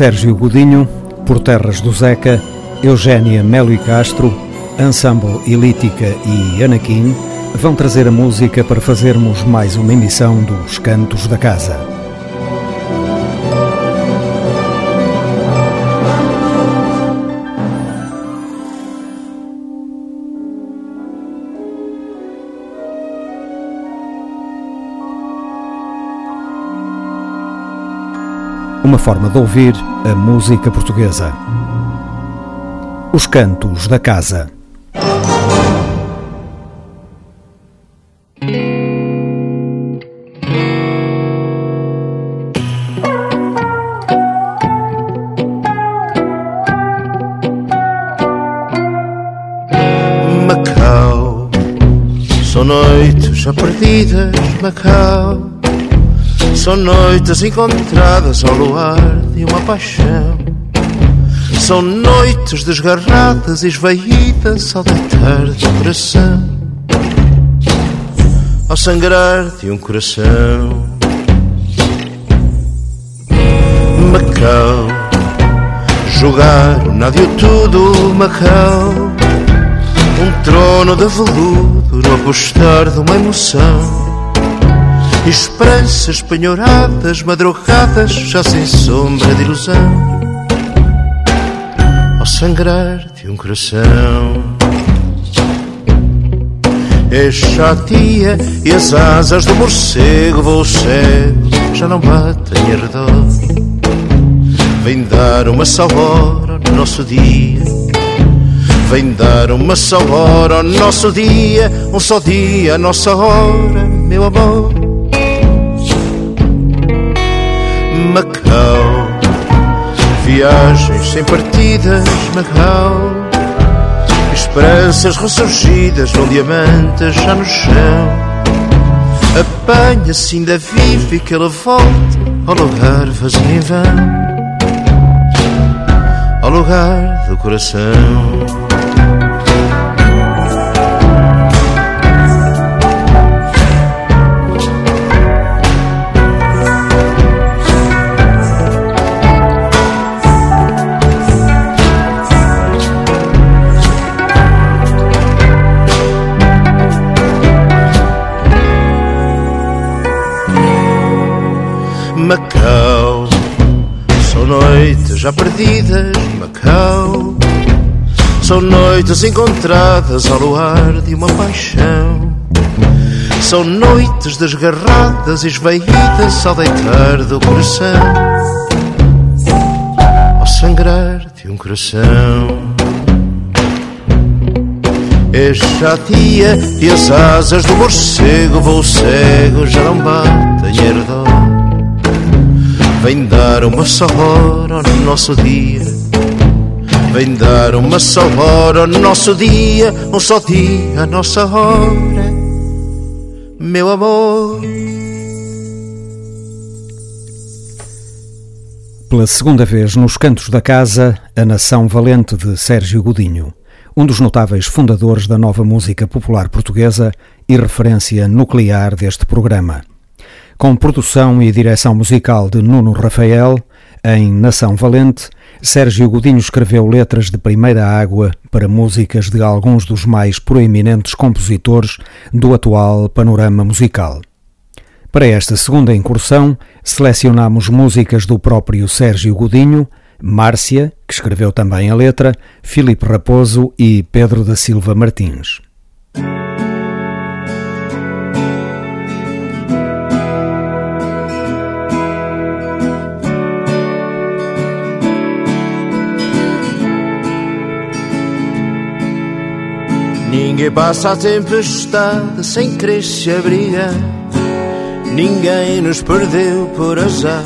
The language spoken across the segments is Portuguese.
Sérgio Godinho, por terras do Zeca, Eugénia Melo e Castro, Ensemble Elítica e Anakin vão trazer a música para fazermos mais uma emissão dos Cantos da Casa. Uma forma de ouvir a música portuguesa. Os Cantos da Casa. Macau, são noites já perdidas, Macau. São noites encontradas ao luar de uma paixão. São noites desgarradas esvaídas ao deitar do coração. Ao sangrar de um coração. Macau, jogar o nada tudo, Macau. Um trono de veludo no apostar de uma emoção. Esperanças penhoradas, madrugadas, já sem sombra de ilusão. Ao sangrar de um coração. É a tia e as asas do morcego voo cego já não batem em redor. Vem dar uma só hora no nosso dia. Vem dar uma só hora ao nosso dia, um só dia, a nossa hora, meu amor. Viagens sem partidas, Macau. Esperanças ressurgidas num diamante já no chão. Apanha-se ainda vive que ele volte ao lugar vazio em vão. Ao lugar do coração. Já perdidas, Macau. São noites encontradas ao luar de uma paixão. São noites desgarradas esvaídas ao deitar do coração. Ao sangrar de um coração. Esta tia e as asas do morcego voo cego já não batem herdor. Vem dar uma só hora ao nosso dia. Vem dar uma só hora ao nosso dia, um só dia, a nossa hora, meu amor. Pela segunda vez nos Cantos da Casa, A Nação Valente de Sérgio Godinho, um dos notáveis fundadores da nova música popular portuguesa e referência nuclear deste programa com produção e direção musical de Nuno Rafael, em Nação Valente, Sérgio Godinho escreveu letras de primeira água para músicas de alguns dos mais proeminentes compositores do atual panorama musical. Para esta segunda incursão, selecionamos músicas do próprio Sérgio Godinho, Márcia, que escreveu também a letra, Filipe Raposo e Pedro da Silva Martins. Ninguém passa a tempestade sem querer se abrigar. Ninguém nos perdeu por azar.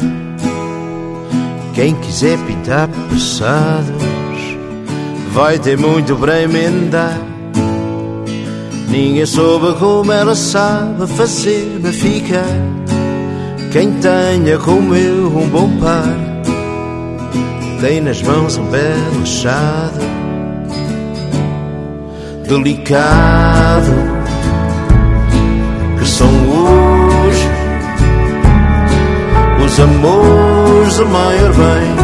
Quem quiser pintar passados vai ter muito para emendar. Ninguém soube como ela sabe fazer-me ficar. Quem tenha como eu um bom par, tem nas mãos um belo achado delicado que são hoje os amores do maior bem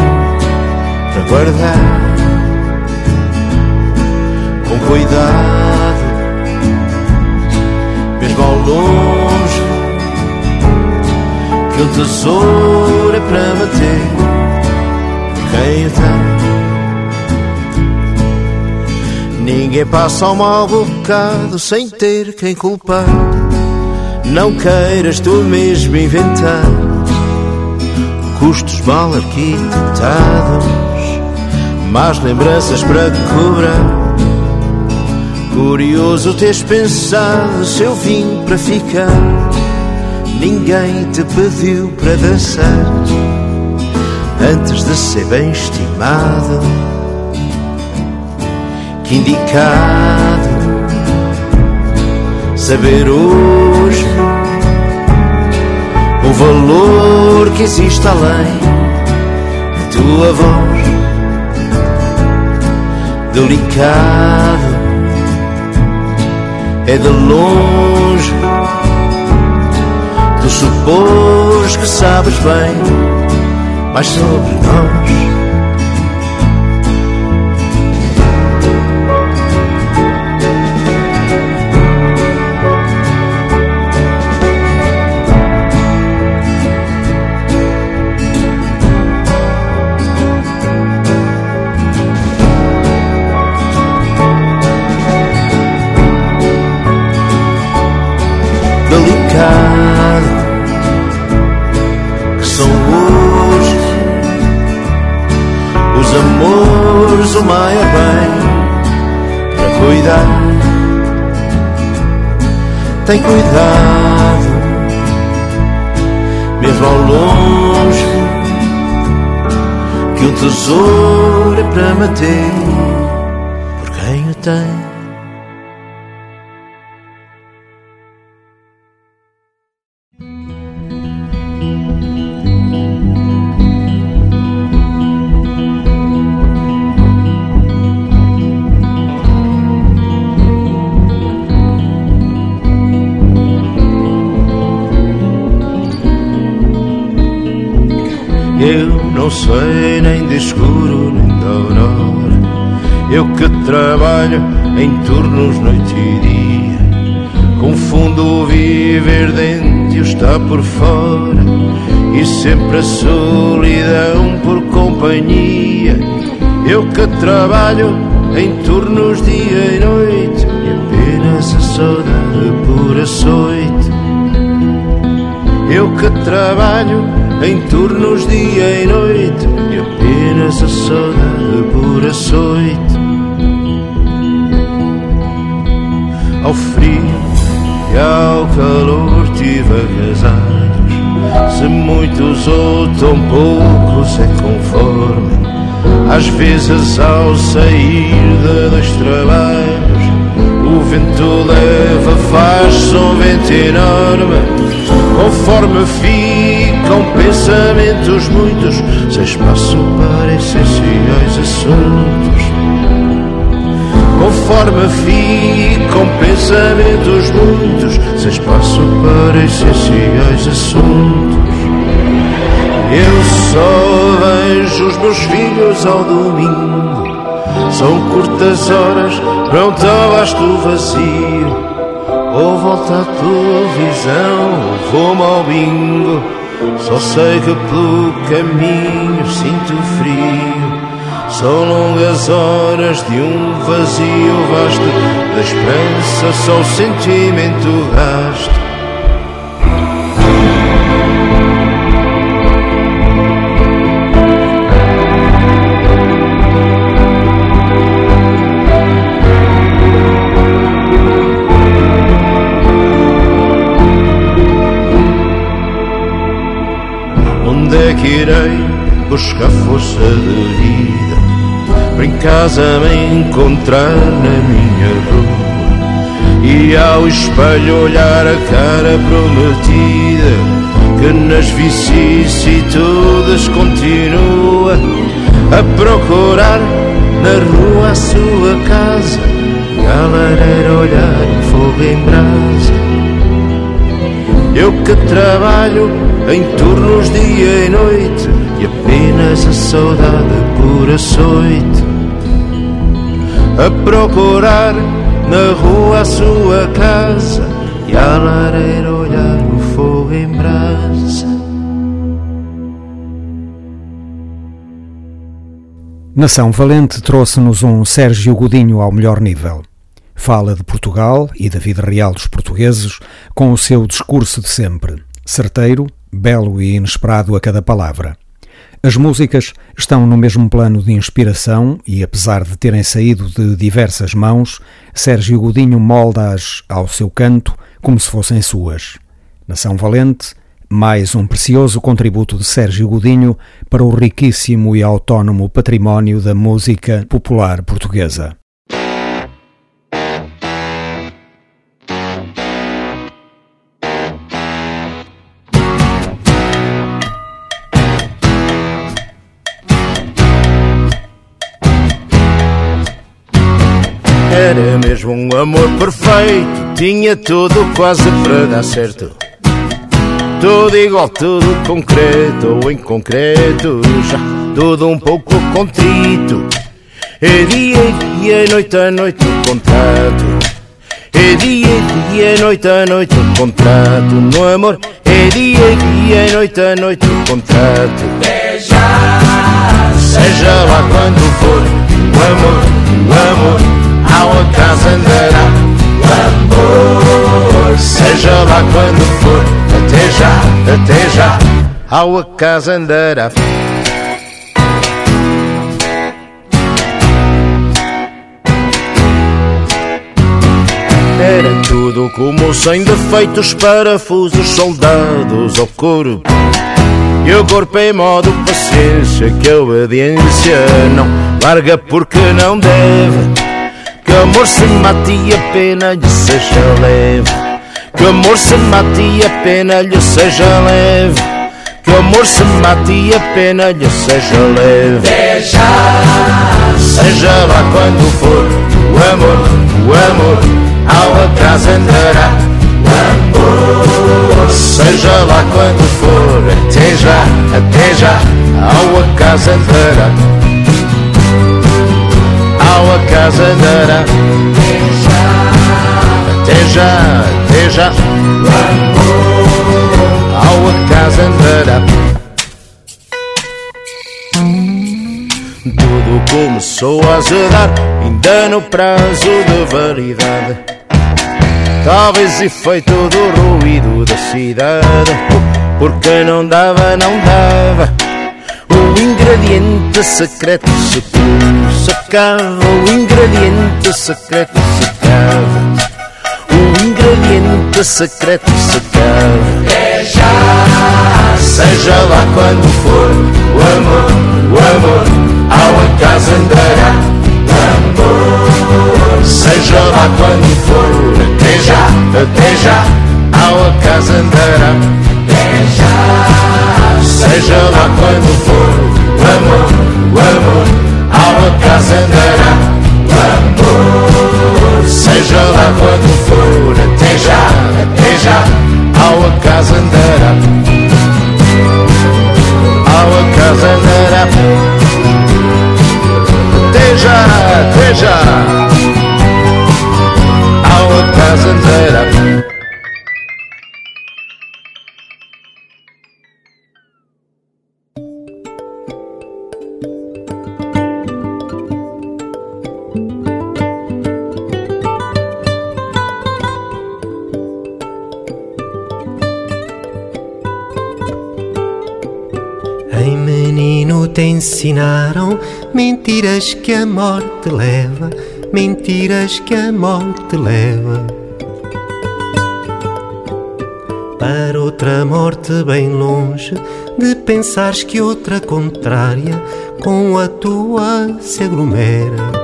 para guardar. Com cuidado, mesmo ao longe, que o tesouro é para bater Ninguém passa ao mau bocado sem ter quem culpar. Não queiras tu mesmo inventar custos mal arquitetados, más lembranças para cobrar. Curioso teres pensado se eu vim para ficar. Ninguém te pediu para dançar antes de ser bem estimado. Indicado. Saber hoje o valor que existe além da tua voz. Delicado é de longe tu supôs que sabes bem mais sobre nós que são hoje os amores o maior bem para cuidar. Tem cuidado, mesmo ao longe, que o tesouro é para manter por quem o tem. Por fora, e sempre a solidão por companhia. Eu que trabalho em turnos dia e noite, e apenas a saudade por açoite. Eu que trabalho em turnos dia e noite e apenas a saudade por açoite. Ao frio e ao calor tive agasalhos, se muitos ou tão poucos é conforme. Às vezes ao sair de dois trabalhos, o vento leva, faz um vento enorme Conforme ficam pensamentos muitos, sem espaço para essenciais assuntos. Conforme ficam pensamentos muitos, sem espaço para essenciais assuntos. Eu só vejo os meus filhos ao domingo. São curtas horas, pronto ao vasto vazio ou volta à televisão, ou vou ao bingo. Só sei que pelo caminho sinto frio. São longas horas de um vazio vasto, da esperança só o sentimento gasto. irei buscar força de em casa me encontrar na minha rua e ao espelho olhar a cara prometida que nas vicissitudes continua a procurar na rua a sua casa e a lareira olhar o fogo em brasa eu que trabalho em turnos dia e noite, e apenas a saudade por açoite. A procurar na rua a sua casa, e a lareira olhar o fogo em brasa. Nação Valente trouxe-nos um Sérgio Godinho ao melhor nível. Fala de Portugal e da vida real dos portugueses com o seu discurso de sempre, certeiro, belo e inesperado a cada palavra. As músicas estão no mesmo plano de inspiração e, apesar de terem saído de diversas mãos, Sérgio Godinho molda-as ao seu canto como se fossem suas. Nação Valente mais um precioso contributo de Sérgio Godinho para o riquíssimo e autónomo património da música popular portuguesa. Mesmo um amor perfeito, tinha tudo quase para dar certo. Tudo igual, tudo concreto ou concreto já tudo um pouco contrito. É dia e dia, noite a noite o contrato. É dia e dia, noite a noite o contrato. No amor, é dia e dia, noite a noite o contrato. Beija, seja lá quando for, o amor, o amor, ao casa andará. O amor, seja lá quando for até já, até já, ao acaso andará. Era tudo como sem defeitos, parafusos, soldados ao corpo. E o corpo em modo paciência, que a obediência não larga porque não deve. Que amor se mate e a pena lhe seja leve. Que amor se mate e a pena lhe seja leve. Que amor se mate e a pena lhe seja leve. Deixa Seja lá quando for O amor, o amor Ao acaso andará O amor. Seja lá quando for Até já, até já Ao acaso andará Ao acaso andará Até já, até já. Ao acaso andará Tudo começou a azedar Ainda no prazo de validade. Talvez efeito do ruído da cidade. Porque não dava, não dava O ingrediente secreto secou Sacava o ingrediente secreto secava o ingrediente secreto secado. Deixa Seja lá quando for, o amor, o amor, ao acaso andará. O amor, seja lá quando for, até já, até já, ao acaso andará. Seja lá quando for, o amor, o amor, ao acaso andará. O amor, seja lá quando for, até já, até já, ao acaso andará. Ao acaso andará. Até já, até já, ao acaso andará. Te ensinaram mentiras que a morte leva, mentiras que a morte leva. Para outra morte bem longe de pensares que outra contrária com a tua se aglomera.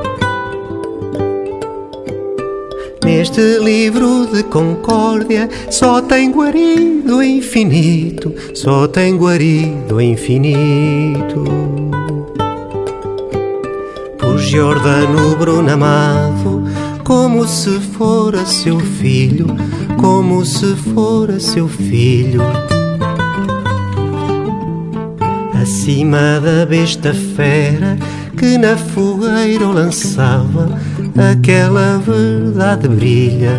Neste livro de concórdia só tem guarido o infinito, só tem guarido o infinito. Por Giordano Bruno amado, como se fora seu filho, como se fora seu filho. Acima da besta fera que na fogueira lançava, aquela verdade brilha.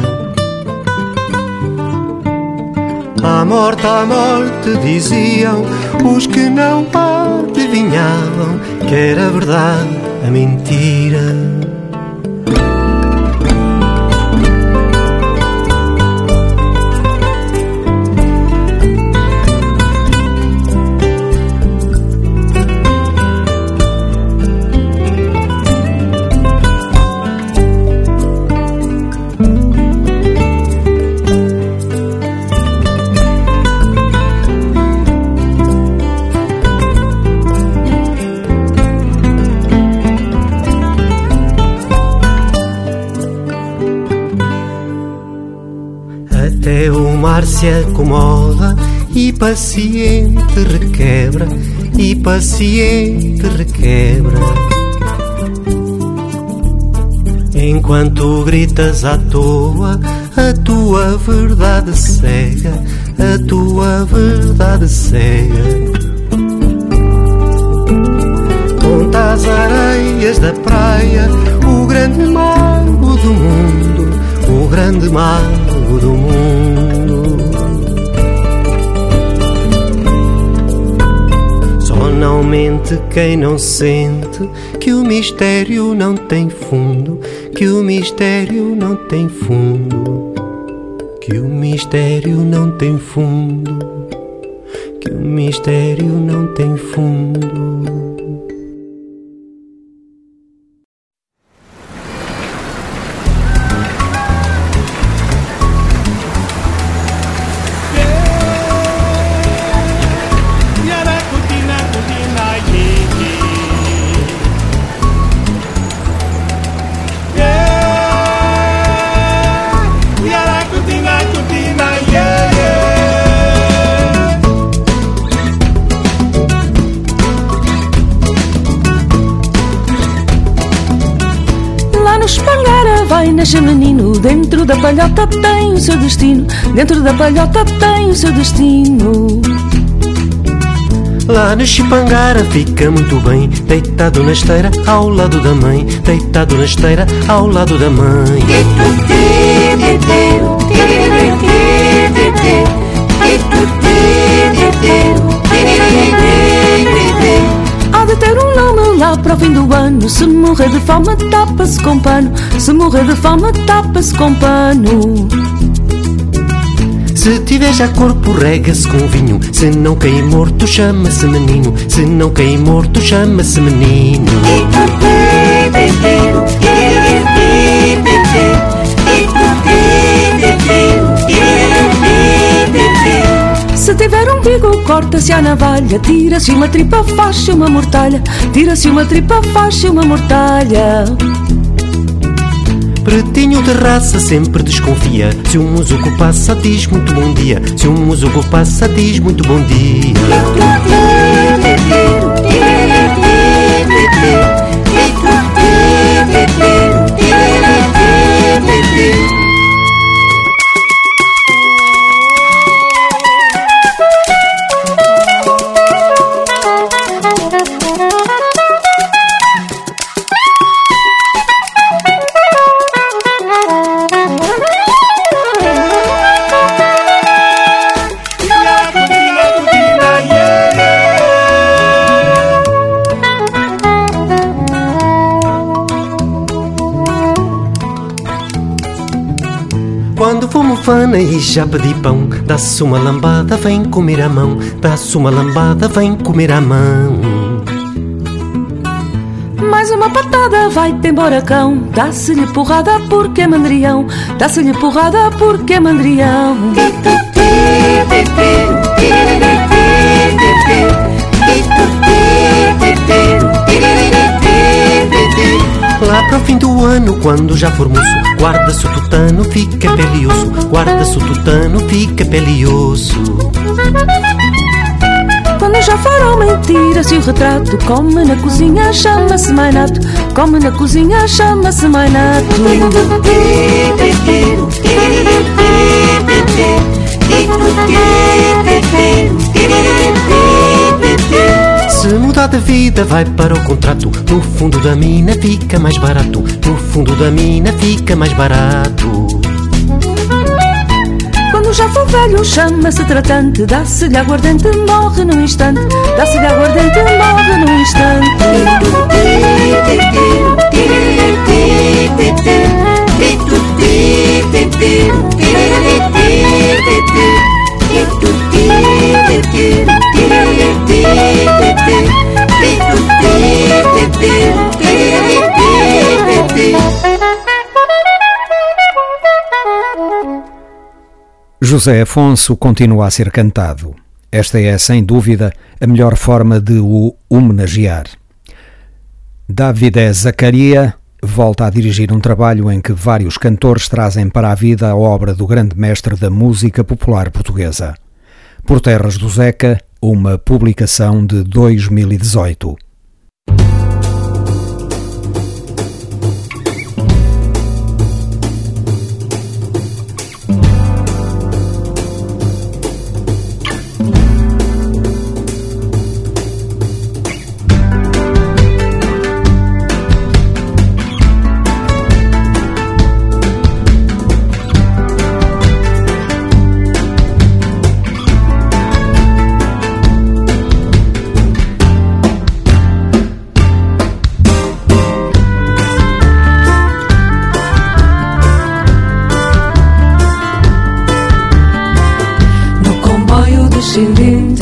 A morte, a morte diziam os que não adivinhavam que era verdade a mentira. Se acomoda e paciente requebra, e paciente requebra. Enquanto gritas à toa, a tua verdade cega, a tua verdade cega. Conta as areias da praia, o grande mago do mundo, o grande mago do mundo. Não mente quem não sente que o mistério não tem fundo, que o mistério não tem fundo, que o mistério não tem fundo, que o mistério não tem fundo. Dentro da palhota tem o seu destino. Dentro da palhota tem o seu destino. Lá no Chipangara fica muito bem, deitado na esteira ao lado da mãe, deitado na esteira ao lado da mãe. Para o fim do ano. Se morrer de fome, tapa-se com pano. Se morrer de fome, tapa-se com pano. Se tiver já corpo, rega-se com vinho. Se não cair morto, chama-se menino. Se não cair morto, chama-se menino. Se tiver um bigo, corta-se a navalha. Tira-se uma tripa, faz-se uma mortalha. Tira-se uma tripa, faz-se uma mortalha. Pretinho de raça sempre desconfia. Se um musuco passa, diz muito bom dia. Se um musuco passa, diz muito bom dia. Fana e já pedi pão. Dá-se uma lambada, vem comer a mão. Dá-se uma lambada, vem comer a mão. Mais uma patada, vai-te embora cão. Dá-se-lhe porrada porque é mandrião. Dá-se-lhe porrada porque é mandrião. Lá para o fim do ano, quando já for moço, guarda-se o tutano, fica pele e osso. Guarda-se o tutano, fica pele e osso. Quando já for homem, tira-se o retrato. Come na cozinha, chama-se mainato. Come na cozinha, chama-se mainato. Mudar de vida, vai para o contrato. No fundo da mina fica mais barato. No fundo da mina fica mais barato. Quando já for velho, chama-se tratante. Dá-se-lhe aguardente, morre num instante. Dá-se-lhe aguardente, morre num instante. José Afonso continua a ser cantado. Esta é, sem dúvida, a melhor forma de o homenagear. David Zacaria volta a dirigir um trabalho em que vários cantores trazem para a vida a obra do grande mestre da música popular portuguesa. Por Terras do Zeca, uma publicação de 2018. 心灵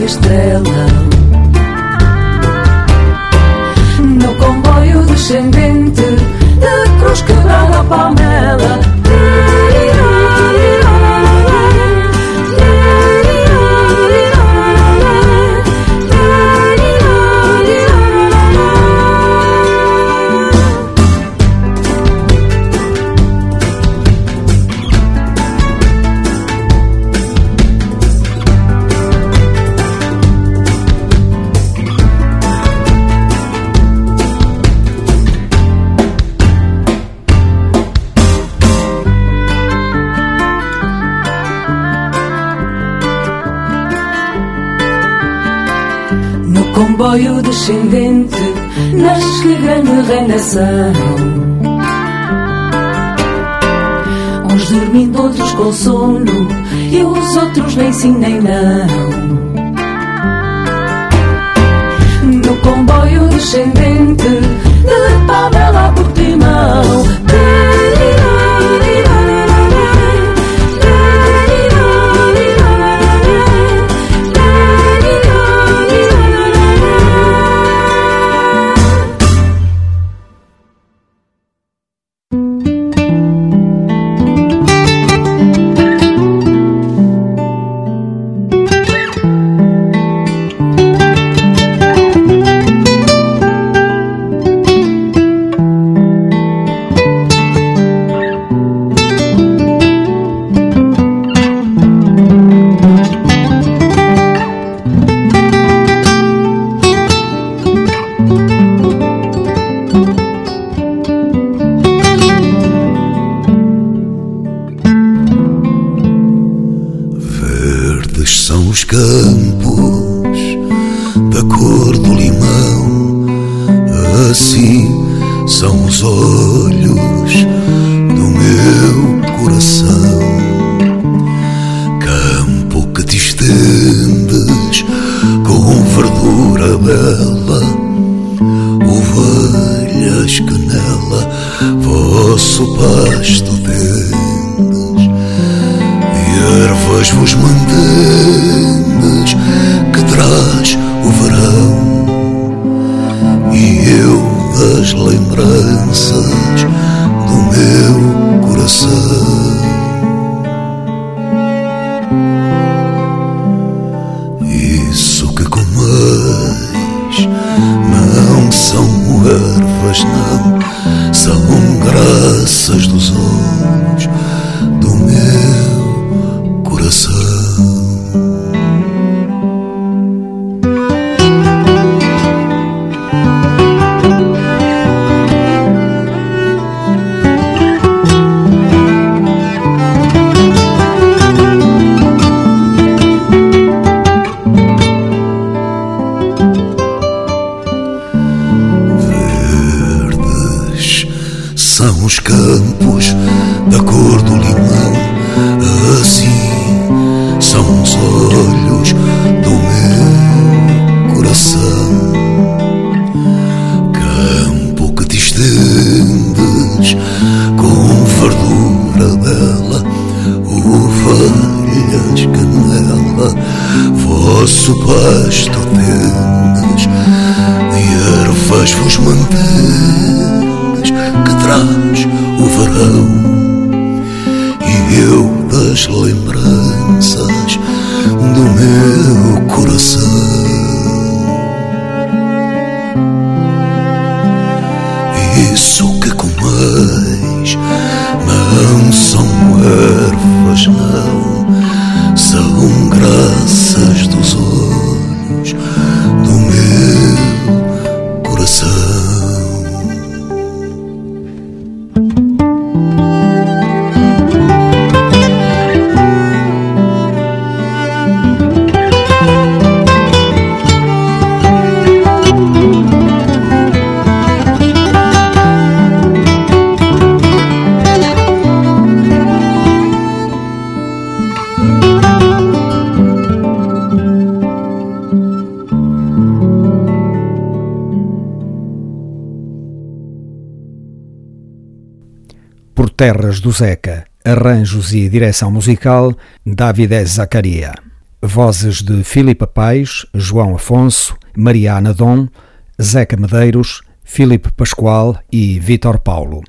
comboio descendente nasce grande reinação. Uns dormindo, outros com sono, e os outros nem sim nem não. No comboio descendente são os campos da cor do limão, assim são os olhos do meu coração. Campo que te estendes com verdura bela, ovelhas que nela vosso pasto vos mantendes que traz o verão Terras do Zeca, arranjos e direção musical, David Zacaria. Vozes de Filipe Pais, João Afonso, Mariana Dom, Zeca Medeiros, Filipe Pascoal e Vítor Paulo.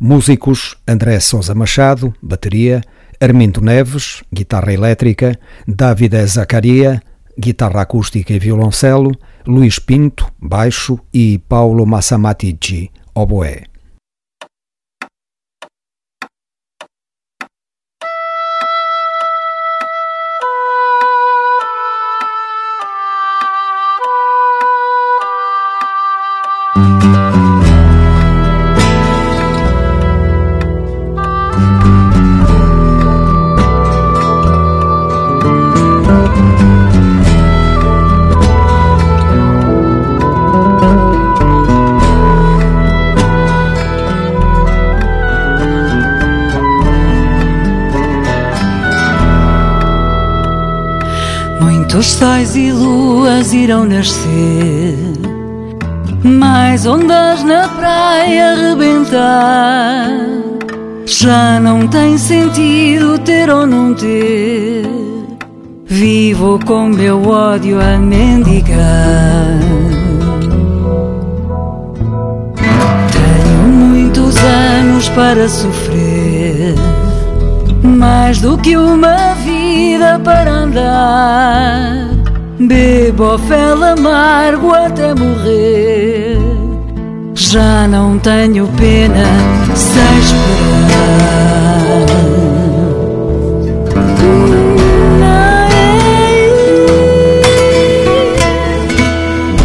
Músicos André Souza Machado, bateria, Armindo Neves, guitarra elétrica, David Zacaria, guitarra acústica e violoncelo, Luís Pinto, baixo e Paulo Massamatici, oboé. Irão nascer, mais ondas na praia rebentar. Já não tem sentido ter ou não ter. Vivo com meu ódio a mendigar. Tenho muitos anos para sofrer, mais do que uma vida para andar. Bebo fel amargo até morrer. Já não tenho pena sem esperar.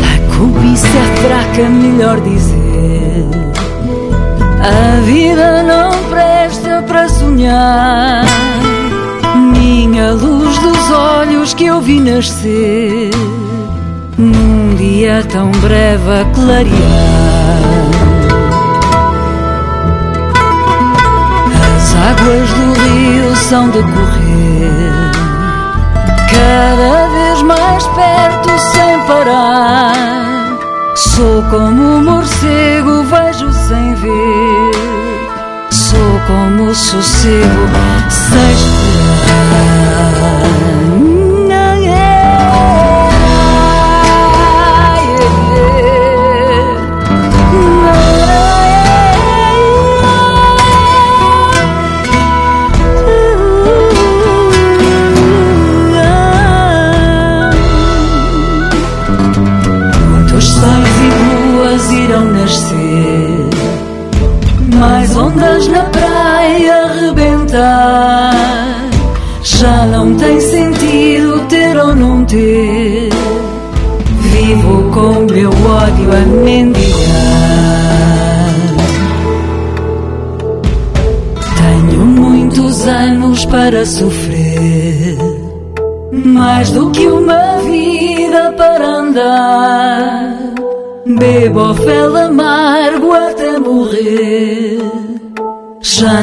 A cobiça é fraca, melhor dizer. A vida não presta para sonhar dos olhos que eu vi nascer num dia tão breve a clarear. As águas do rio são de correr, cada vez mais perto sem parar. Sou como um morcego, vejo sem ver. Sou como o sossego, sem esperar.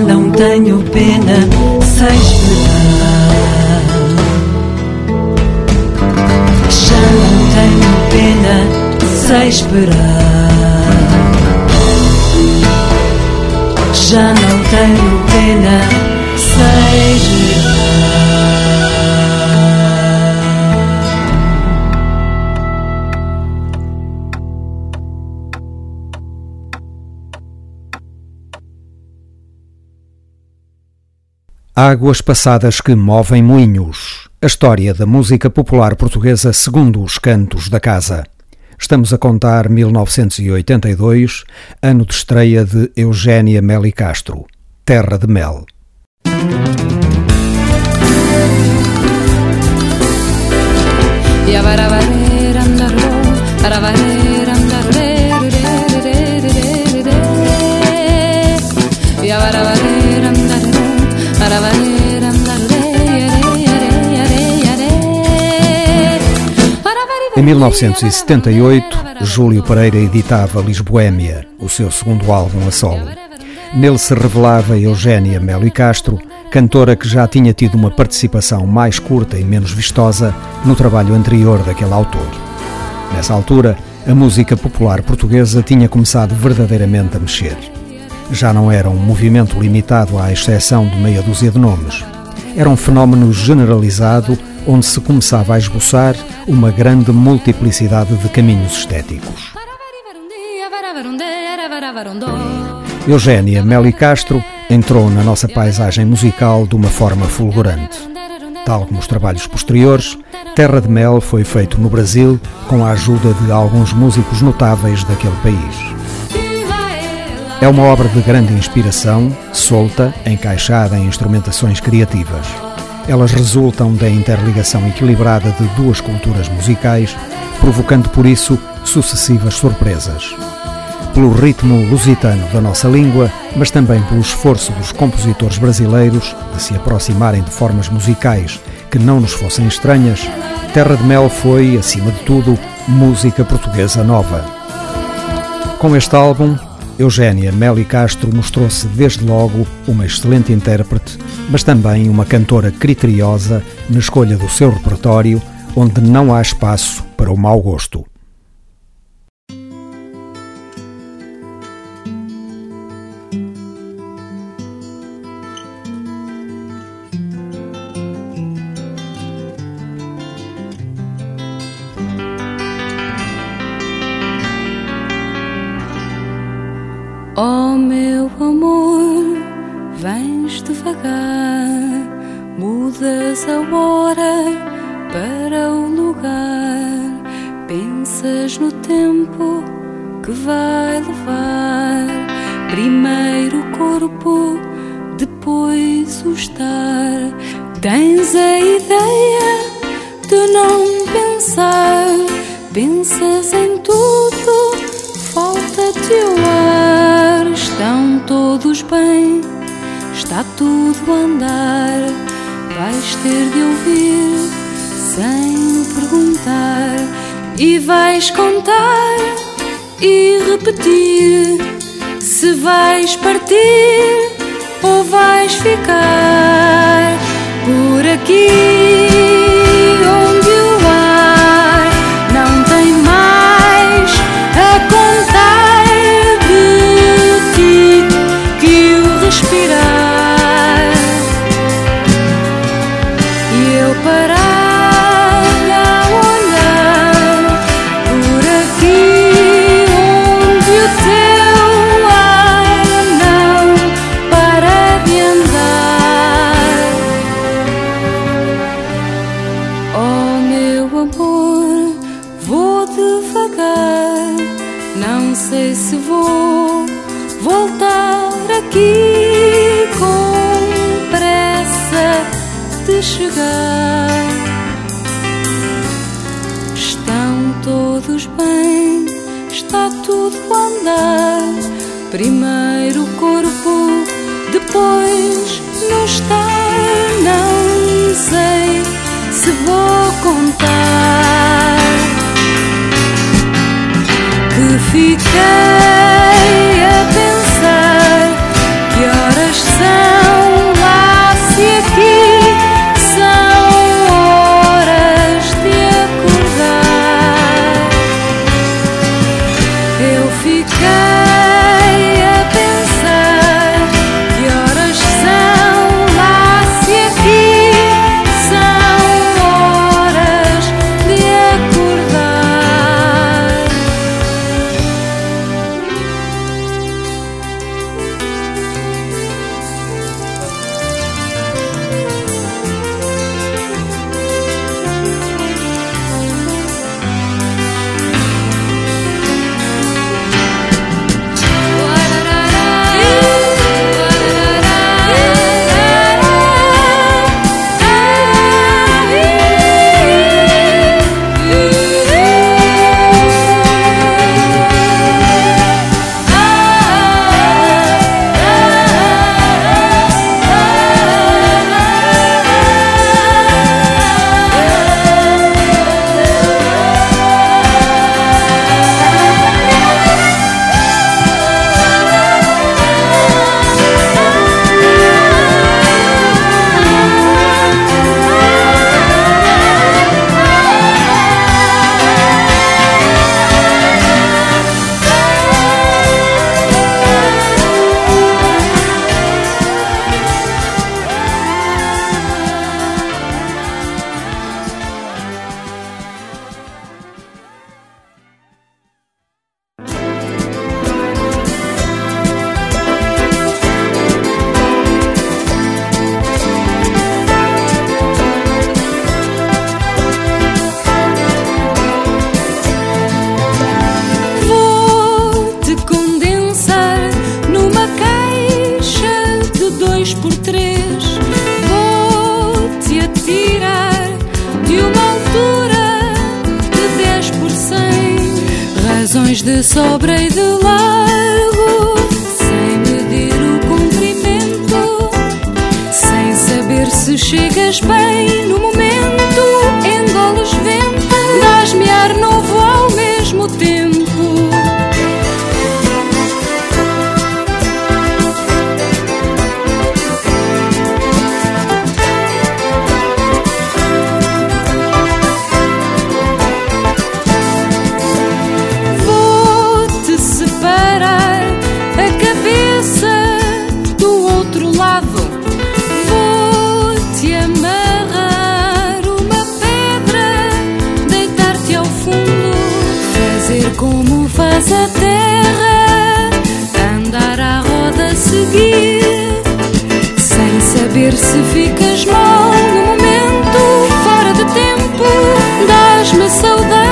Não tenho pena Águas passadas que movem moinhos. A história da música popular portuguesa segundo os cantos da casa. Estamos a contar 1982, ano de estreia de Eugénia Meli Castro, Terra de Mel. Em 1978, Júlio Pereira editava Lisboémia, o seu segundo álbum a solo. Nele se revelava Eugénia Melo Castro, cantora que já tinha tido uma participação mais curta e menos vistosa no trabalho anterior daquele autor. Nessa altura, a música popular portuguesa tinha começado verdadeiramente a mexer. Já não era um movimento limitado à exceção de meia dúzia de nomes. Era um fenómeno generalizado onde se começava a esboçar uma grande multiplicidade de caminhos estéticos. Eugénia Meli Castro entrou na nossa paisagem musical de uma forma fulgurante. Tal como os trabalhos posteriores, Terra de Mel foi feito no Brasil com a ajuda de alguns músicos notáveis daquele país. É uma obra de grande inspiração, solta, encaixada em instrumentações criativas. Elas resultam da interligação equilibrada de duas culturas musicais, provocando por isso sucessivas surpresas. Pelo ritmo lusitano da nossa língua, mas também pelo esforço dos compositores brasileiros de se aproximarem de formas musicais que não nos fossem estranhas, Terra de Mel foi, acima de tudo, música portuguesa nova. Com este álbum, Eugénia Meli Castro mostrou-se desde logo uma excelente intérprete, mas também uma cantora criteriosa na escolha do seu repertório, onde não há espaço para o mau gosto. chegar. Estão todos bem, está tudo a andar. Primeiro o corpo, depois não está. Não sei se vou contar que fiquei. bem no momento. ver se ficas mal no momento, fora de tempo, das-me saudade.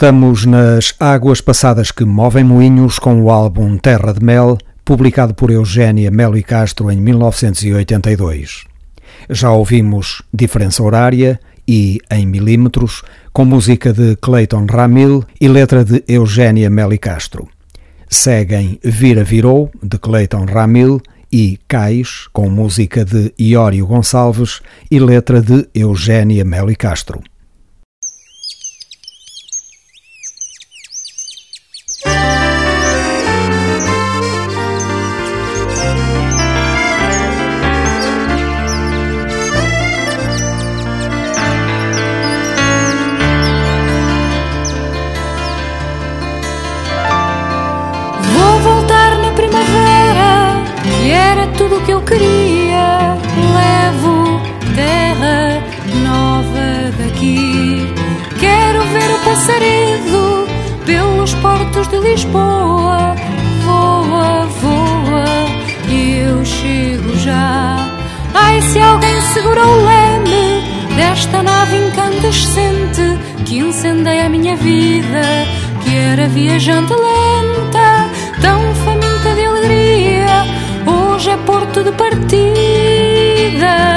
Estamos nas águas passadas que movem moinhos com o álbum Terra de Mel, publicado por Eugénia Melo e Castro em 1982. Já ouvimos Diferença Horária e Em Milímetros, com música de Clayton Ramil e letra de Eugénia Melo e Castro. Seguem Vira Virou, de Clayton Ramil, e Cais, com música de Iório Gonçalves e letra de Eugénia Melo e Castro. Segura o leme desta nave incandescente que incendeia a minha vida, que era viajante lenta, tão faminta de alegria hoje é porto de partida.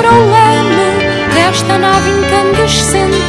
Alguém segura o leme desta nave incandescente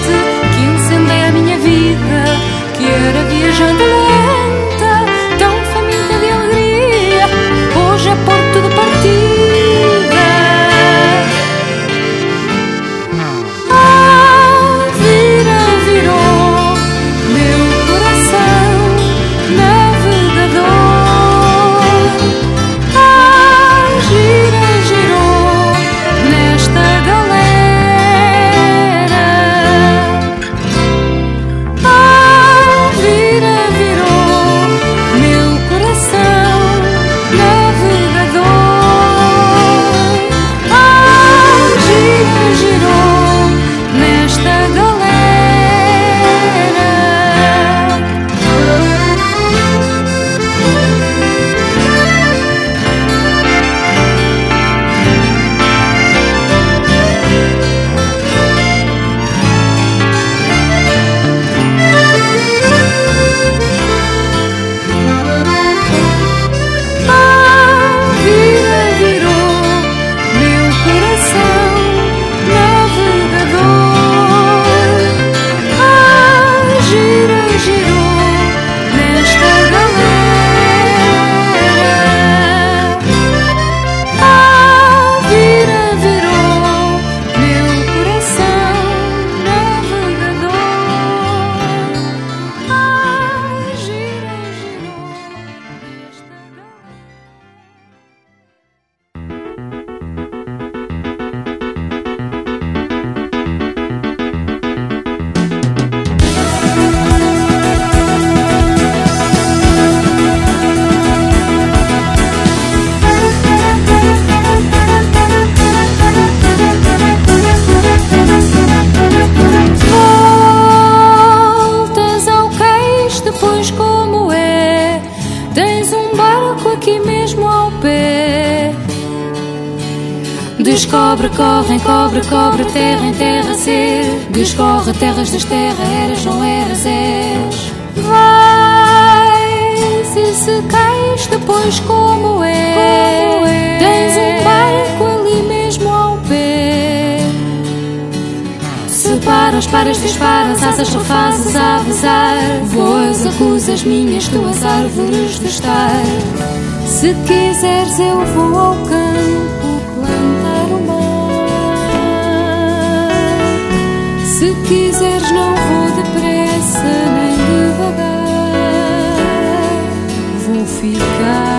queres, não vou depressa nem devagar. Vou ficar.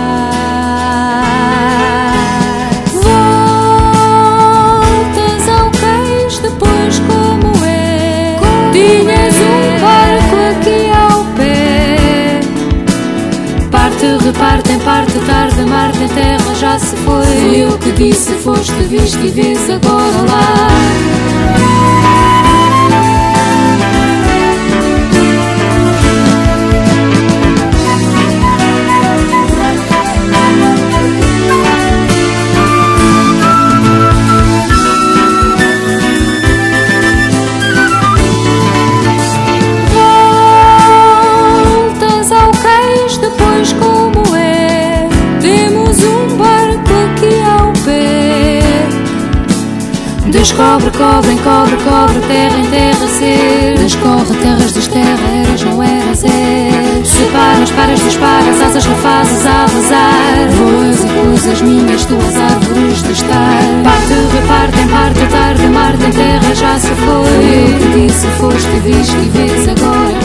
Parte em parte, tarde, Marte, em terra já se foi. Eu que disse, foste, viste e vês agora lá. Descobre, cobre, encobre, cobre, terra ser. Descorre terras, desterra, eras, não eras, é Separas, paras, disparas, asas, refazes a rezar. Voas e coisas minhas, tuas árvores de estar. Parte, reparte, em parte, tarde, Marte em terra já se foi. Eu que disse, foste, viste e vês agora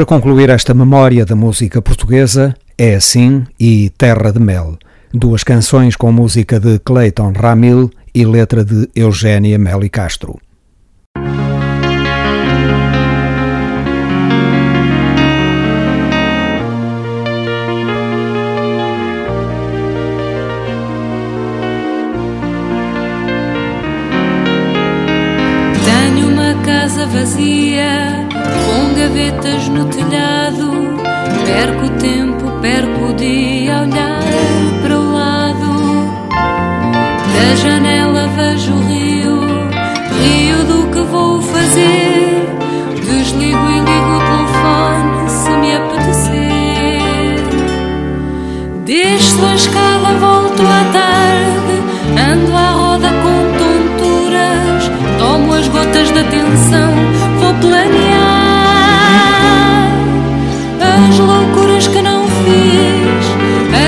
Para concluir esta memória da música portuguesa, é assim e Terra de Mel, duas canções com música de Clayton Ramil e letra de Eugénia Meli Castro. No telhado. Perco o tempo, perco o dia a olhar para o lado. Da janela vejo o rio, rio do que vou fazer. Desligo e ligo o telefone se me apetecer. Desço a escada, volto à tarde, ando à roda com tonturas, tomo as gotas da tensão, vou planear loucuras que não fiz,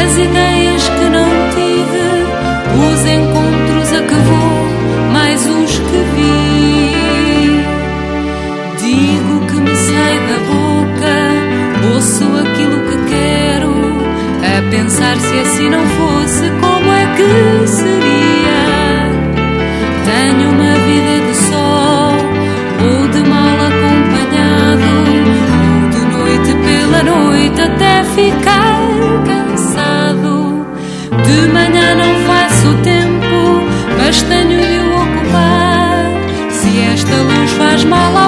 as ideias que não tive, os encontros a que vou, mais os que vi. Digo que me sai da boca, ouço aquilo que quero, a pensar se assim não fosse, como é que seria? Luz faz mal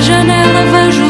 janela vejo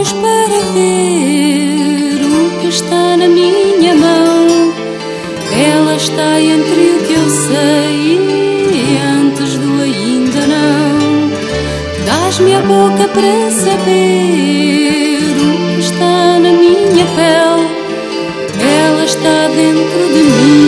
olhos para ver o que está na minha mão. Ela está entre o que eu sei e antes do ainda não. Dás-me a boca para saber o que está na minha pele. Ela está dentro de mim.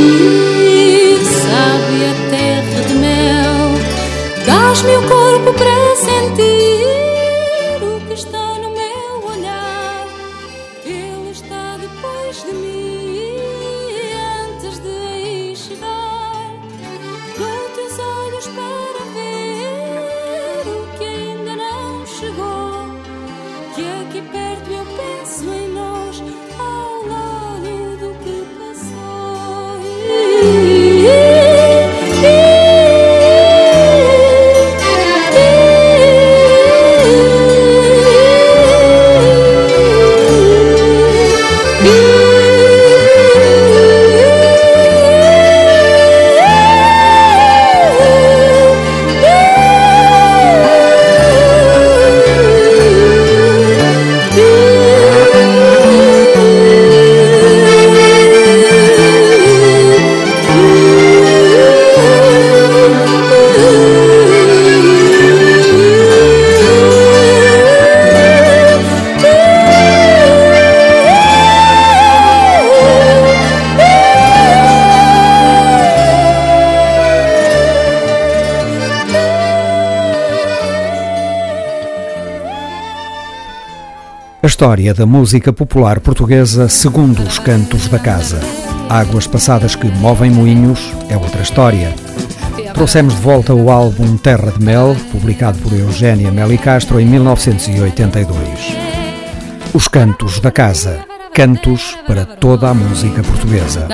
História da música popular portuguesa segundo os cantos da casa. Águas passadas que movem moinhos é outra história. Trouxemos de volta o álbum Terra de Mel, publicado por Eugénia Meli Castro em 1982. Os Cantos da Casa, Cantos para toda a música portuguesa.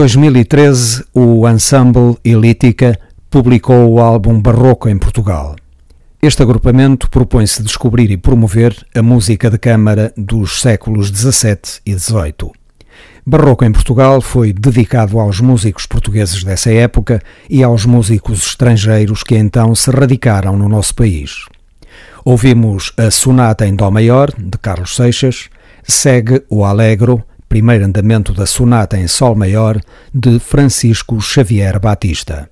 2013, o Ensemble Elítica publicou o álbum Barroco em Portugal. Este agrupamento propõe-se descobrir e promover a música de câmara dos séculos XVII e XVIII. Barroco em Portugal foi dedicado aos músicos portugueses dessa época e aos músicos estrangeiros que então se radicaram no nosso país. Ouvimos a Sonata em Dó Maior, de Carlos Seixas, segue o Alegro, primeiro andamento da Sonata em Sol Maior de Francisco Xavier Batista.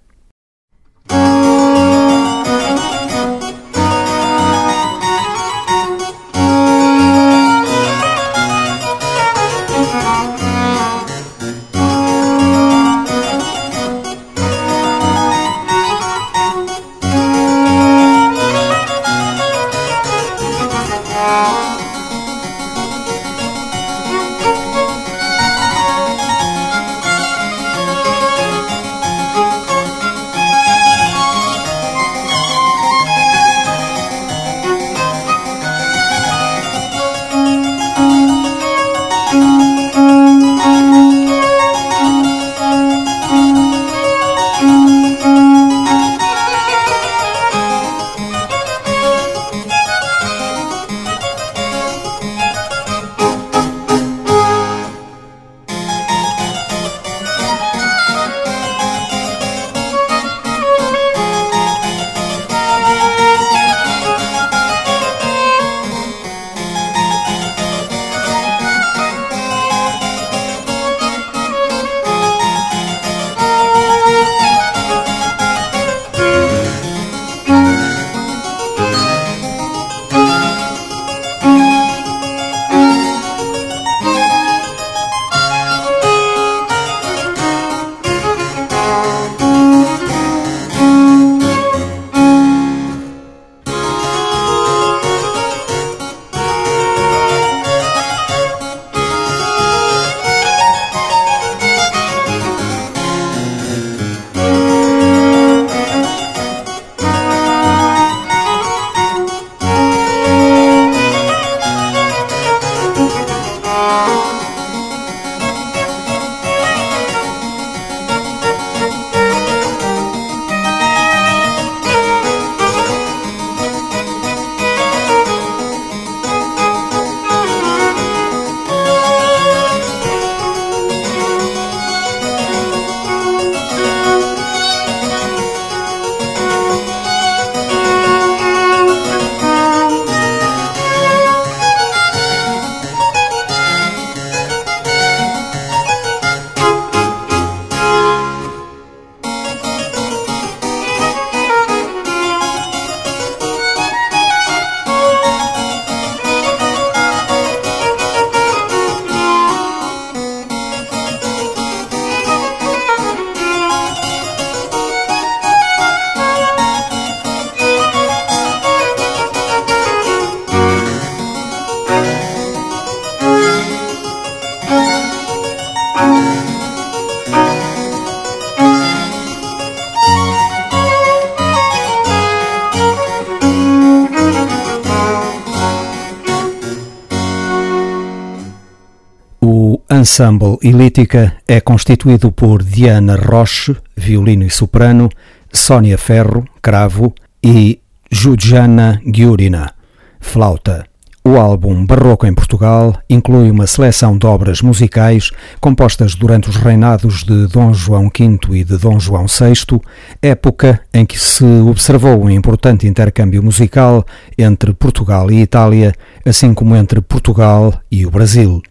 Ensemble Ilítica é constituído por Diana Roche, violino e soprano, Sónia Ferro, cravo e Jujana Giurina, flauta. O álbum Barroco em Portugal inclui uma seleção de obras musicais compostas durante os reinados de Dom João V e de Dom João VI, época em que se observou um importante intercâmbio musical entre Portugal e Itália, assim como entre Portugal e o Brasil.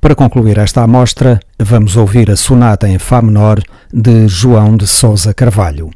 Para concluir esta amostra, vamos ouvir a sonata em Fá menor de João de Souza Carvalho.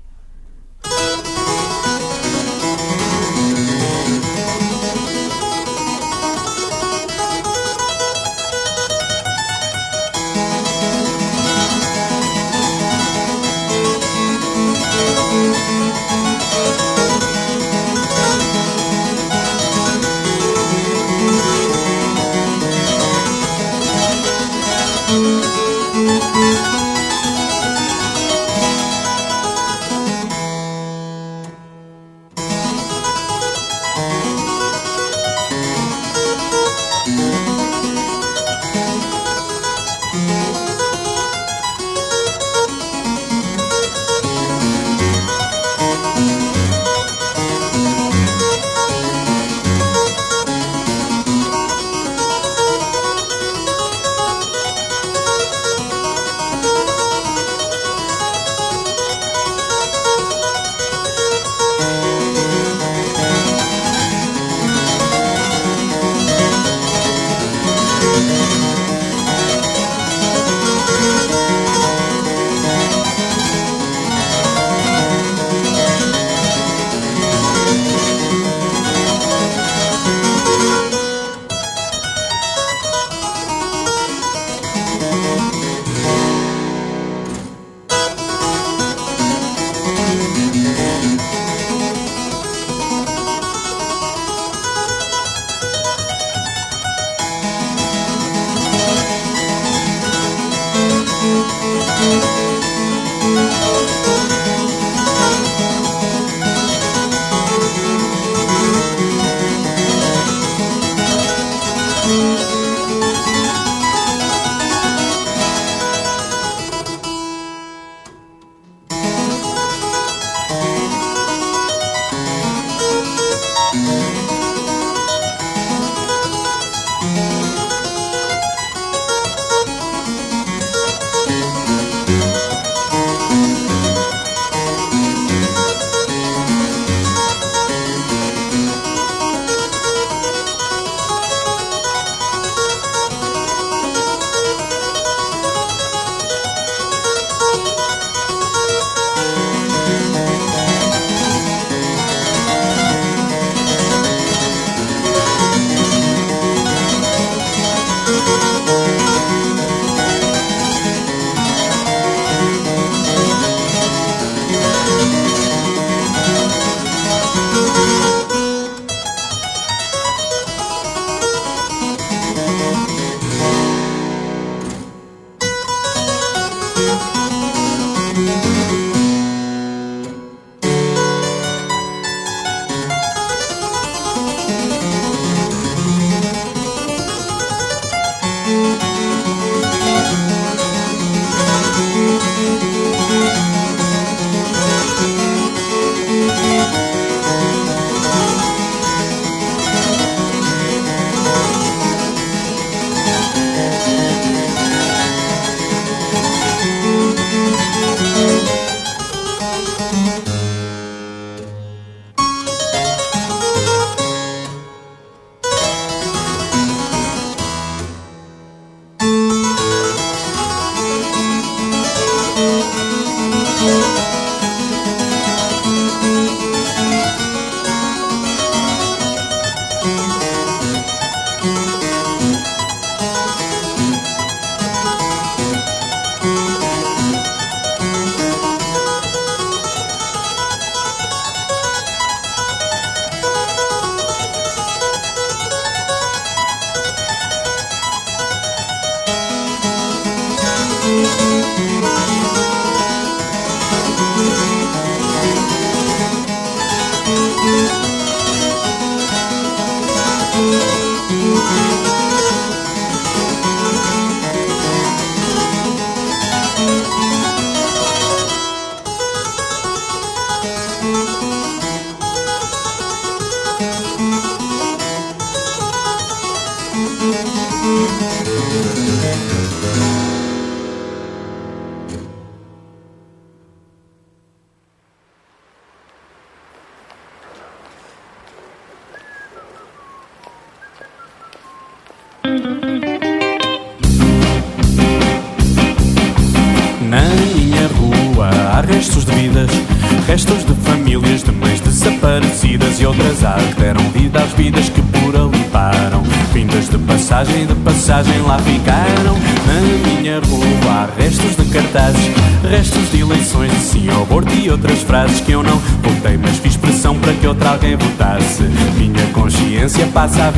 Passa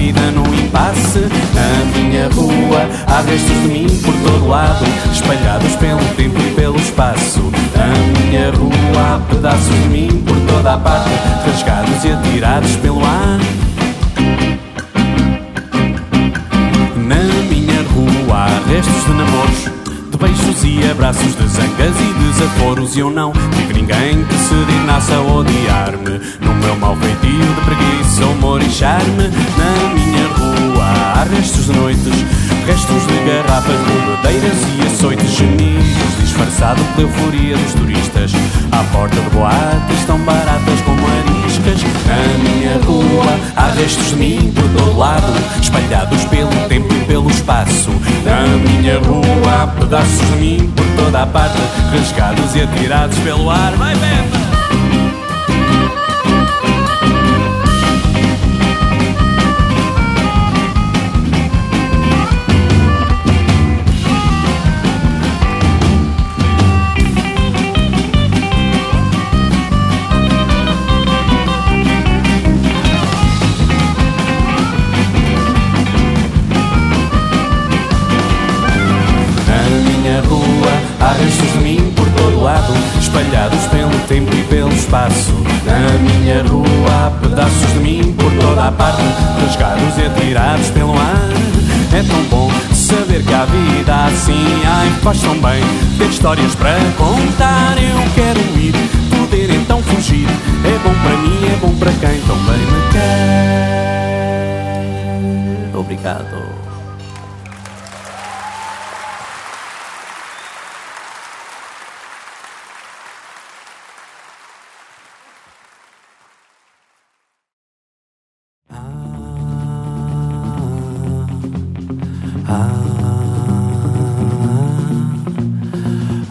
e charme, na minha rua há restos de noites, restos de garrafas, bebedeiras e açoites gemidos, disfarçado pela euforia dos turistas. À porta de boates tão baratas como ariscas, na minha rua há restos de mim por todo lado, espalhados pelo tempo e pelo espaço. Na minha rua há pedaços de mim por toda a parte, rasgados e atirados pelo ar. Vai, bem! espaço. Na minha rua há pedaços de mim por toda a parte. Rasgados e atirados pelo ar. É tão bom saber que a vida assim Ai, faz tão bem. Ter histórias para contar Eu quero ir, poder então fugir. É bom para mim, é bom para quem também me quer. Obrigado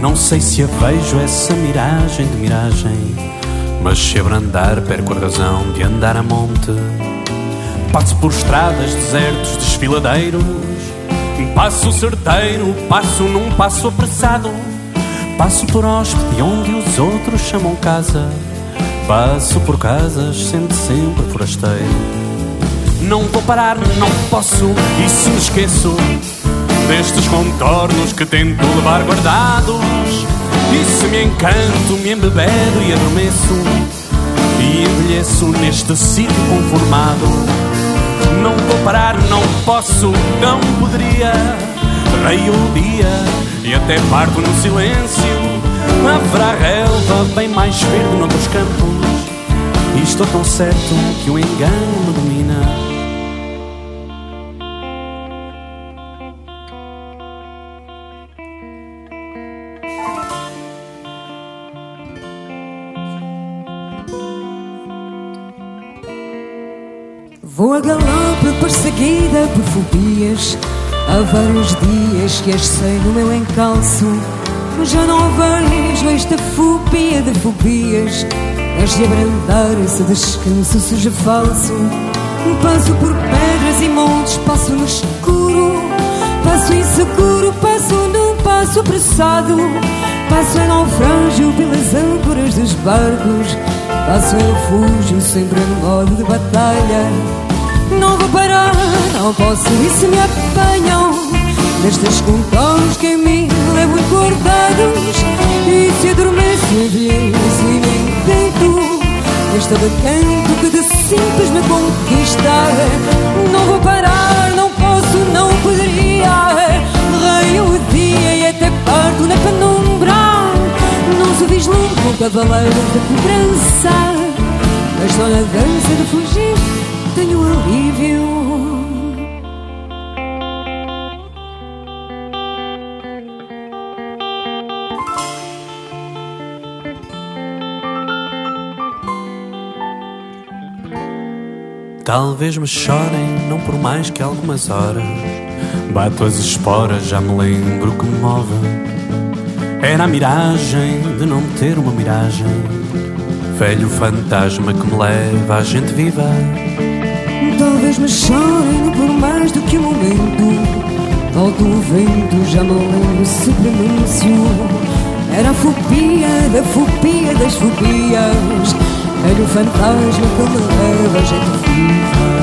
Não sei se a vejo essa miragem de miragem Mas se abrandar perco a razão de andar a monte. Passo por estradas, desertos, desfiladeiros Passo certeiro, passo num passo apressado. Passo por hóspede onde os outros chamam casa Passo por casas, sendo sempre forasteiro. Não vou parar, não posso, se me esqueço destes contornos que tento levar guardados, e se me encanto, me embebedo e adormeço, e envelheço neste sítio conformado. Não vou parar, não posso, não poderia. Rei o dia e até parto no silêncio. Haverá relva bem mais verde noutros campos. E estou tão certo que o engano me domina. Vou a galope perseguida por fobias. Há vários dias que as sei no meu encalço. Mas já não vejo esta fobia de fobias. As de abrandar esse descanso sujo falso. Passo por pedras e montes, passo no escuro. Passo inseguro, passo num passo apressado. Passo em naufrágio pelas âncoras dos barcos. Passo em refúgio sempre no modo de batalha Não vou parar, não posso e se me apanham Nestes contornos que em mim levo encordados E se adormeço, envelheço e me peito Neste recanto que de simples me conquista. Não vou parar, não posso, não poderia. Raio o dia e até parto na penumbra. Não se vislumbra um cavaleiro de cobrança Mas só na dança de fugir tenho alívio Talvez me chorem, não por mais que algumas horas. Bato as esporas, já me lembro que me move. Era a miragem de não ter uma miragem. Velho fantasma que me leva à gente viva. Talvez me chorem, não por mais do que um momento. Volta o vento, já me lembro se pronuncio. Era a fobia da fobia das fobias. Era o fantasma que me leva a gente viva.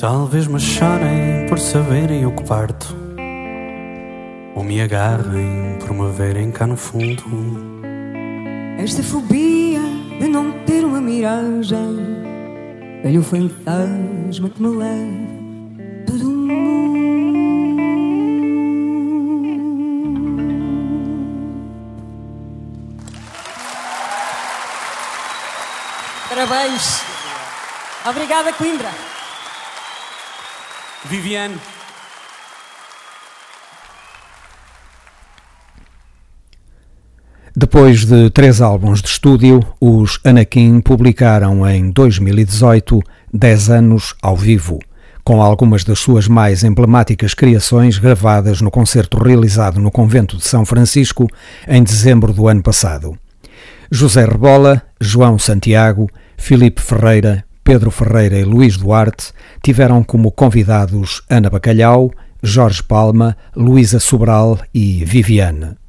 Talvez me chorem por saberem o que parto Ou me agarrem por me verem cá no fundo Esta fobia de não ter uma miragem Velho fantasma que me leva Parabéns. Obrigada, Coimbra. Viviane Depois de três álbuns de estúdio, os Anakin publicaram em 2018 10 anos ao vivo, com algumas das suas mais emblemáticas criações gravadas no concerto realizado no Convento de São Francisco em dezembro do ano passado. José Rebola, João Santiago, Filipe Ferreira, Pedro Ferreira e Luís Duarte tiveram como convidados Ana Bacalhau, Jorge Palma, Luísa Sobral e Viviane.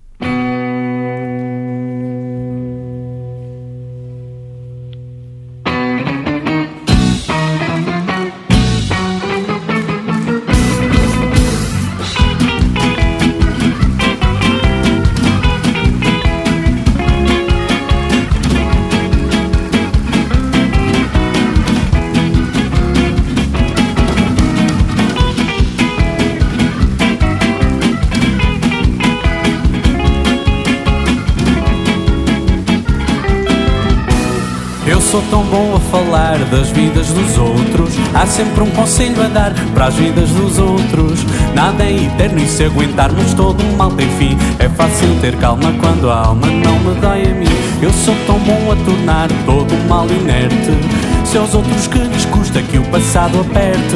Sou tão bom a falar das vidas dos outros. Há sempre um conselho a dar para as vidas dos outros. Nada é eterno e se aguentarmos todo o mal tem fim. É fácil ter calma quando a alma não me dói a mim. Eu sou tão bom a tornar todo o mal inerte. Se aos outros que lhes custa que o passado aperte.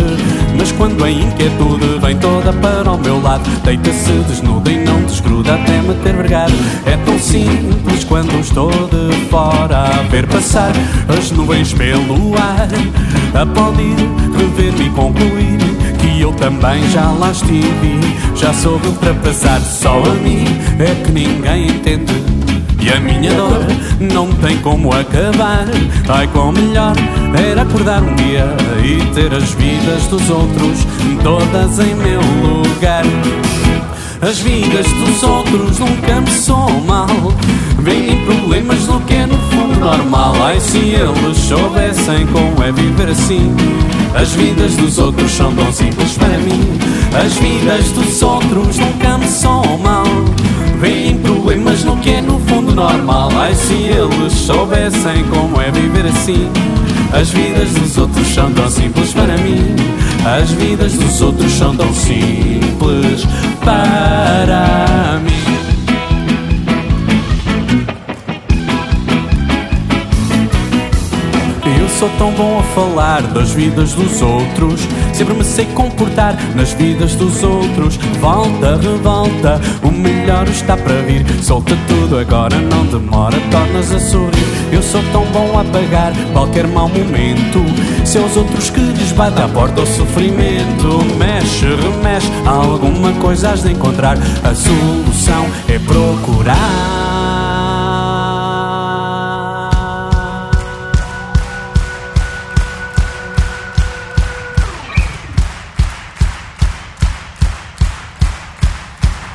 Mas quando a inquietude vem toda para o meu lado, deita-se desnuda e não desgruda até me ter vergado. É tão simples quando estou de fora a ver passar as nuvens pelo ar. A pode ir rever-me e concluir que eu também já lá estive. Já soube ultrapassar, só a mim é que ninguém entende. E a minha dor não tem como acabar. Ai, quão melhor era acordar um dia e ter as vidas dos outros todas em meu lugar. As vidas dos outros nunca me são mal. Vêm problemas no que é no fundo normal. Ai, se eles soubessem como é viver assim. As vidas dos outros são tão simples para mim. As vidas dos outros nunca me são mal. Vêm problemas no que é no fundo normal. Ai, se eles soubessem como é viver assim. As vidas dos outros são tão simples para mim. As vidas dos outros são tão simples para mim. Sou tão bom a falar das vidas dos outros. Sempre me sei comportar nas vidas dos outros. Volta, revolta, o melhor está para vir. Solta tudo agora, não demora, tornas a sorrir. Eu sou tão bom a pagar qualquer mau momento. Se aos outros que lhes bate a porta o sofrimento, mexe, remexe, alguma coisa has de encontrar. A solução é procurar.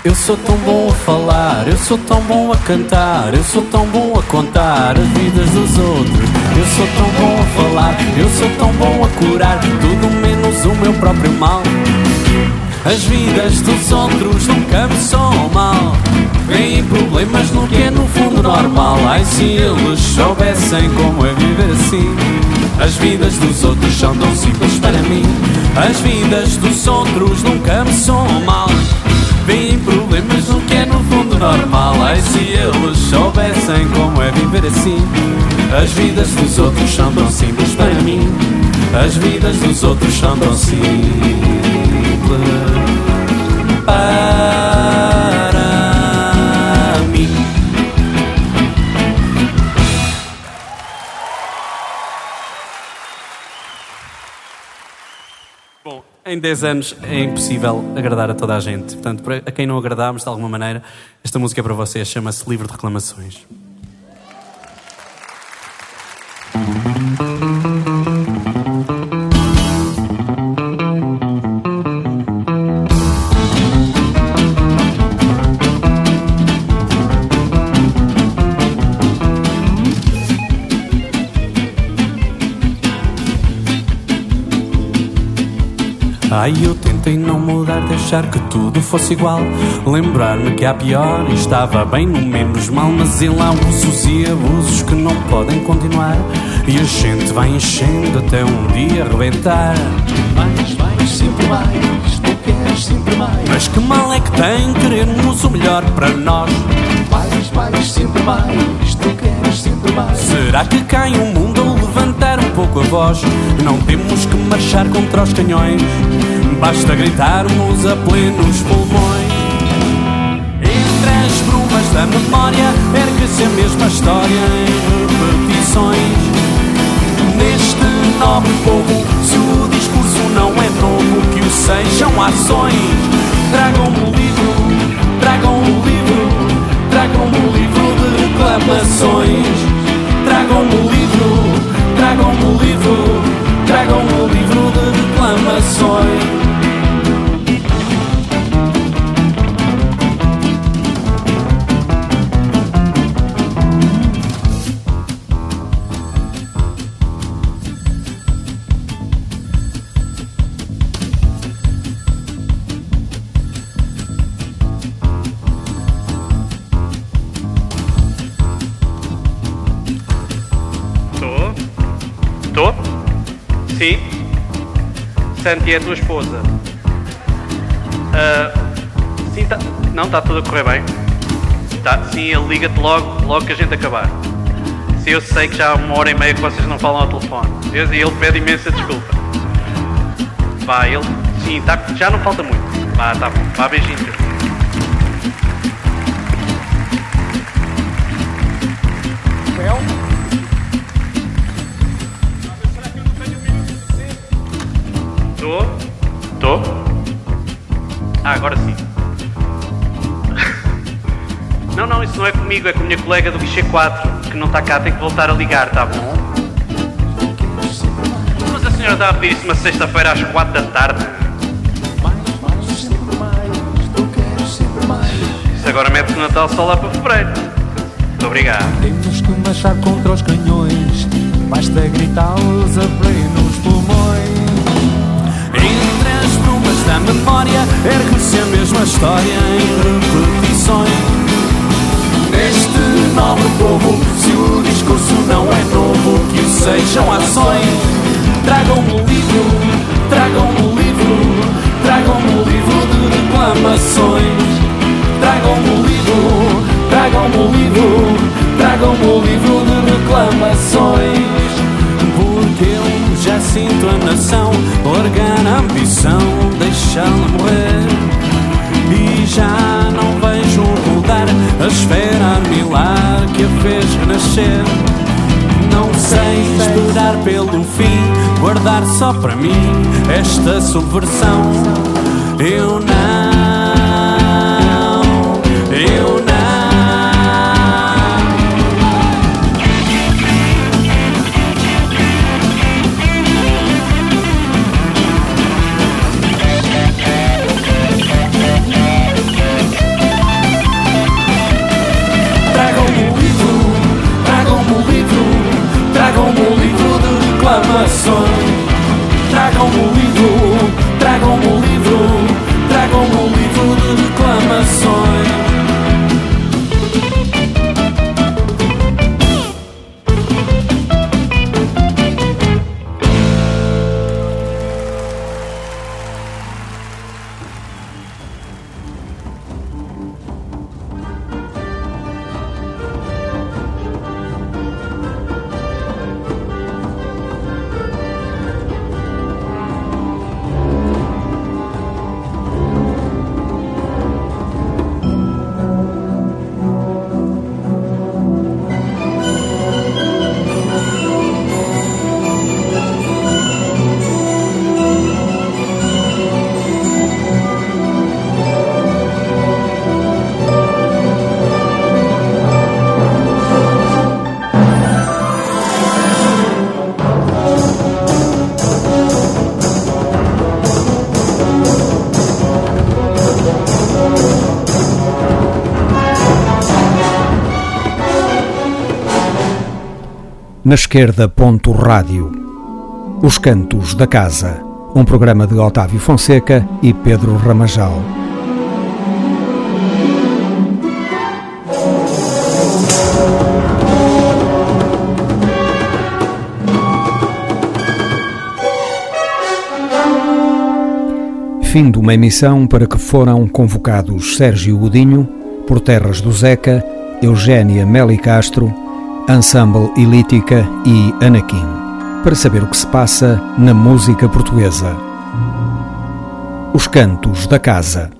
Eu sou tão bom a falar, eu sou tão bom a cantar, eu sou tão bom a contar as vidas dos outros. Eu sou tão bom a falar, eu sou tão bom a curar tudo menos o meu próprio mal. As vidas dos outros nunca me são mal. Vêm problemas no que é no fundo normal. Ai, se eles soubessem como é viver assim. As vidas dos outros são tão simples para mim. As vidas dos outros nunca me são mal. Vêm problemas no que é no fundo normal. Ai, se eles soubessem como é viver assim. As vidas dos outros são tão simples para mim. As vidas dos outros são tão simples para em 10 anos é impossível agradar a toda a gente. Portanto, para- a quem não agradámos de alguma maneira, esta música é para vocês, chama-se Livre de Reclamações. Ai, eu tentei não mudar, deixar que tudo fosse igual. Lembrar-me que há pior e estava bem no menos mal. Mas ele há usos e abusos que não podem continuar. E a gente vai enchendo até um dia arrebentar. Mais, mais, sempre mais, tu queres sempre mais. Mas que mal é que tem querermos o melhor para nós? Mais, mais, sempre mais, tu queres sempre mais. Será que cai o mundo ao levantar um pouco a voz? Não temos que marchar contra os canhões, basta gritarmos a plenos pulmões. Entre as brumas da memória, ergue-se a mesma história em repetições. Neste nobre povo, se o discurso não é novo, que o sejam ações. Tragam-me o livro, tragam-me o livro, tragam-me o livro de reclamações. Tragam-me o livro, tragam-me o livro, tragam-me o livro de reclamações. Santi é a tua esposa. Ah, sim, tá, não, está tudo a correr bem. Tá, sim, ele liga-te logo, logo que a gente acabar. Sim, eu sei que já há uma hora e meia que vocês não falam ao telefone. E ele pede imensa desculpa. Vá, ele. Sim, tá, já não falta muito. Vá, tá bom. Vá, beijinho. Comigo, é com a minha colega do guichê 4, que não está cá, tem que voltar a ligar, tá bom? Mas a senhora está a pedir isso uma sexta-feira às 4 da tarde. Isso agora mete-se o Natal só lá para fevereiro. Muito obrigado. Temos que marchar contra os canhões, basta gritá-los a plenos pulmões. Entre as brumas da memória, ergue-se a mesma história em repetições. Este nobre povo. Se o discurso não é novo, que sejam ações. Tragam-me o livro, tragam-me o livro, tragam-me o livro de reclamações. Tragam-me o livro, tragam-me o livro, tragam-me o livro de reclamações. Porque eu já sinto a nação, orgar a ambição, deixá-la morrer. a esfera milar que a fez renascer. Não sei esperar pelo fim, guardar só para mim esta subversão. Eu Na esquerda, ponto rádio. Os Cantos da Casa. Um programa de Otávio Fonseca e Pedro Ramajal. Fim de uma emissão para que foram convocados Sérgio Godinho, por terras do Zeca, Eugénia Meli Castro, Ensemble Ilítica e Anakin, para saber o que se passa na música portuguesa. Os Cantos da Casa.